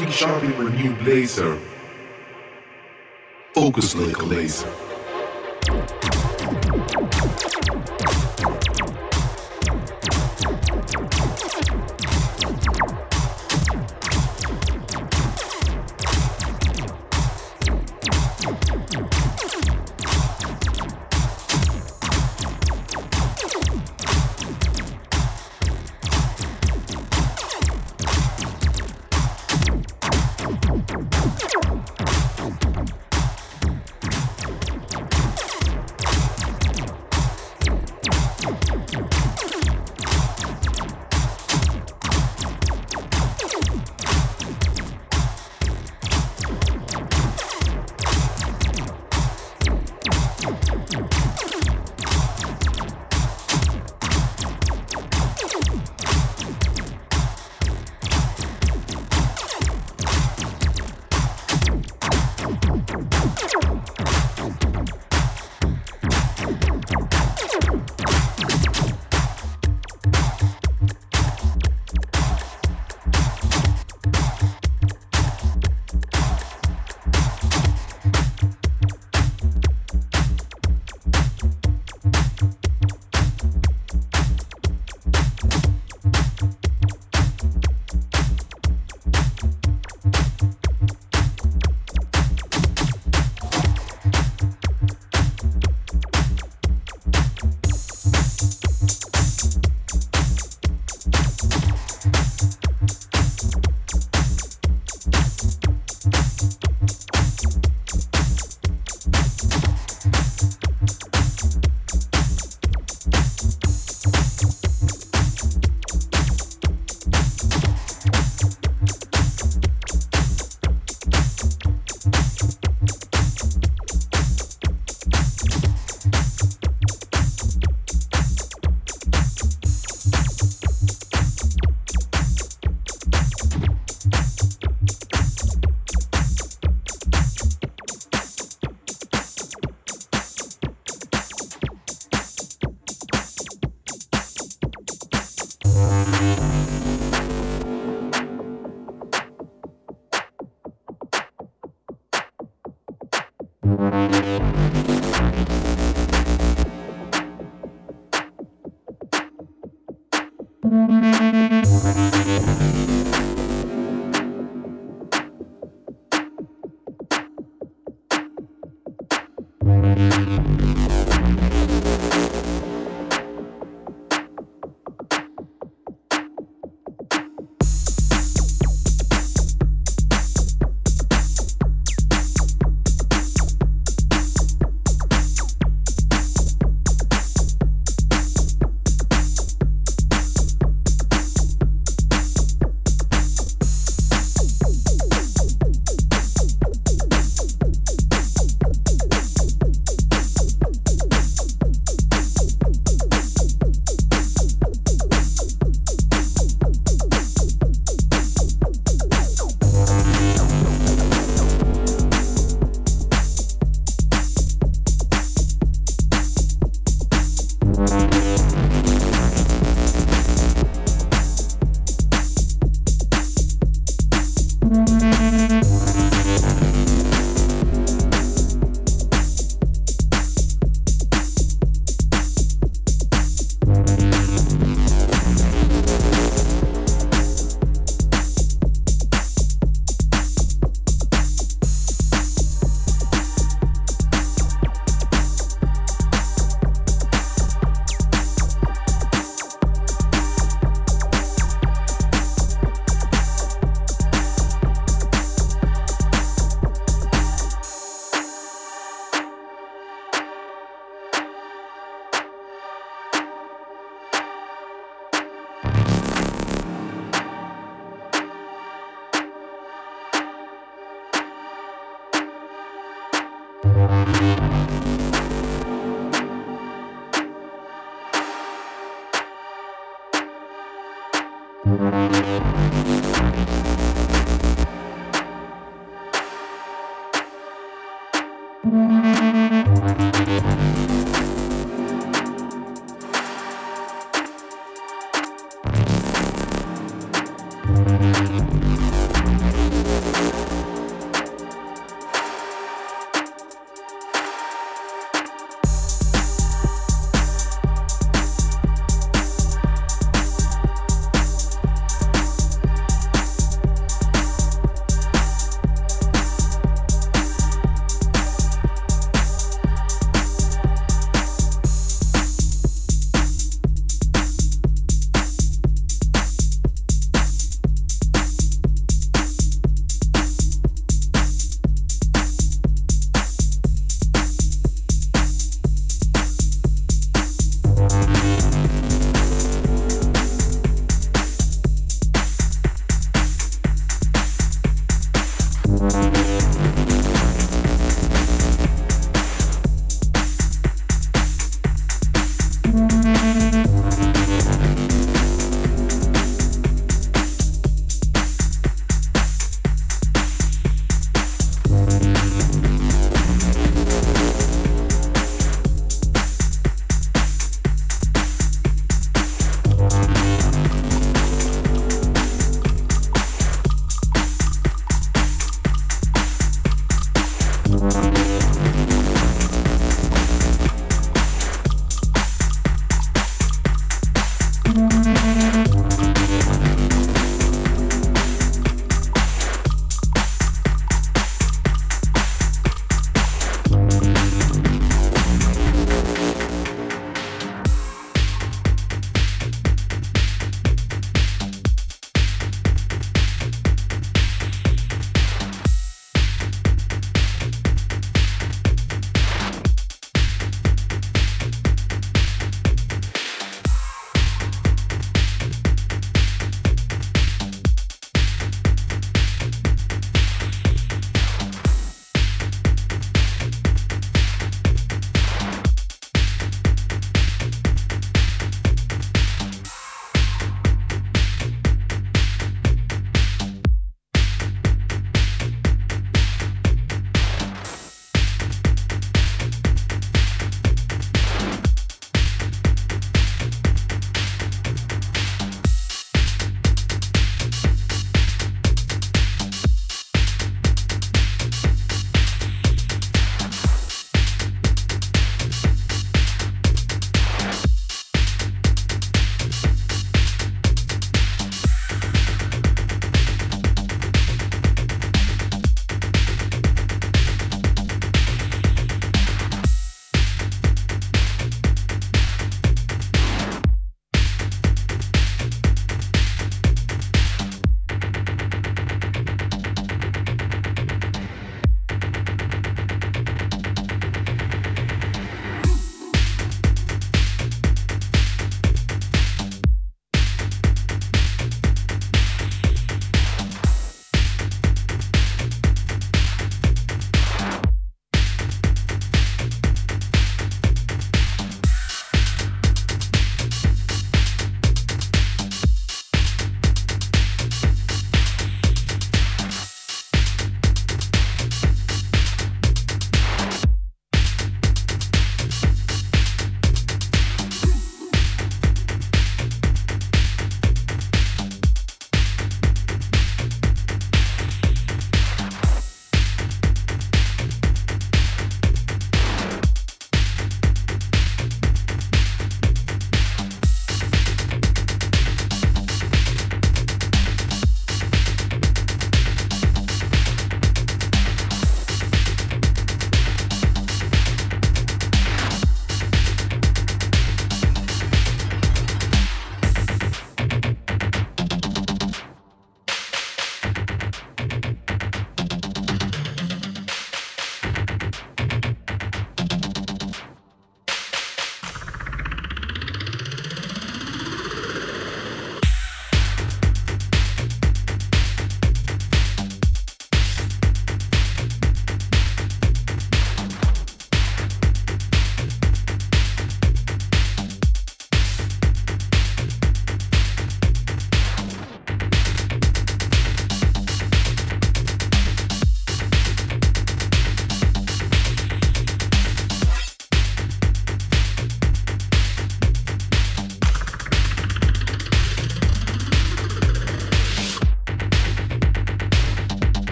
Looking sharp in my new blazer. Focus like a laser.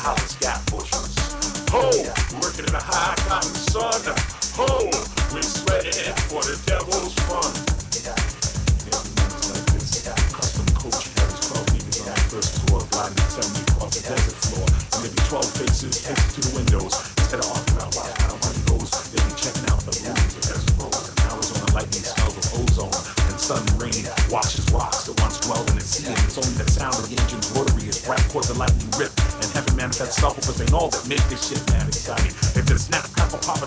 hottest got bushes. Ho, working in the high cotton sun. Ho, we're sweating for the day. suffer, but they know that make this shit mad exciting. If it's not, I will pop a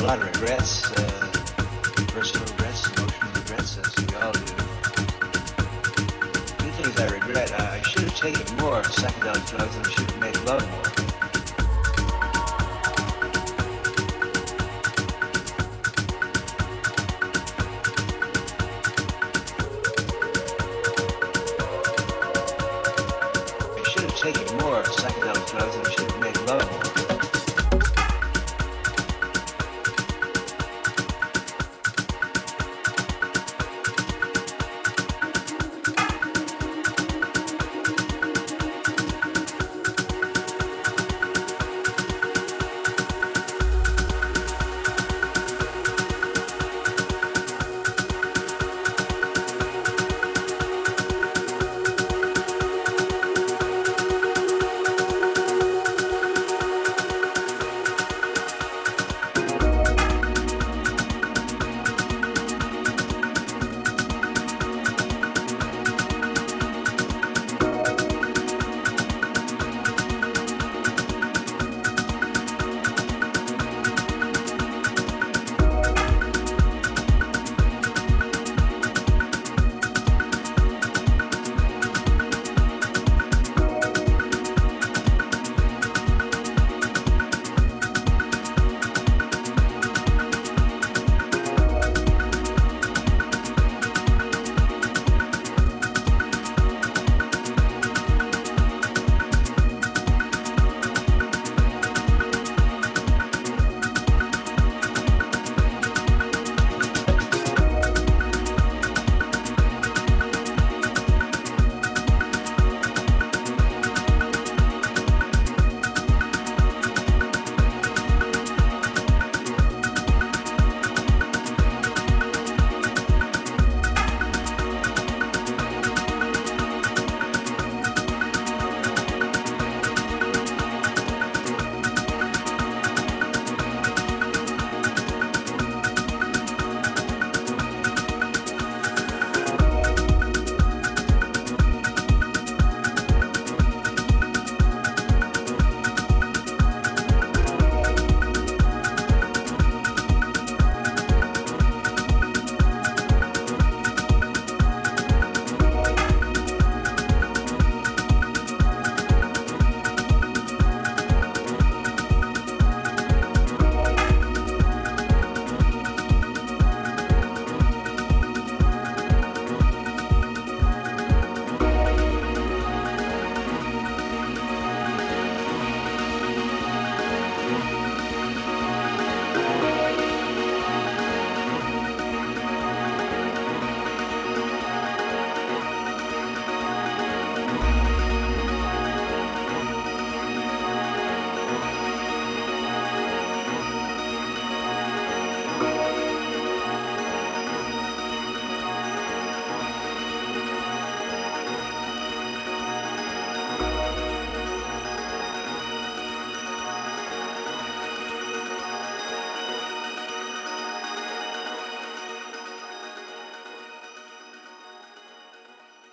a lot of regrets, uh, personal regrets, emotional regrets, as we all do. Two things I regret. I, I should have taken more psychedelic drugs and I should have made love more. I should have taken more psychedelic drugs and should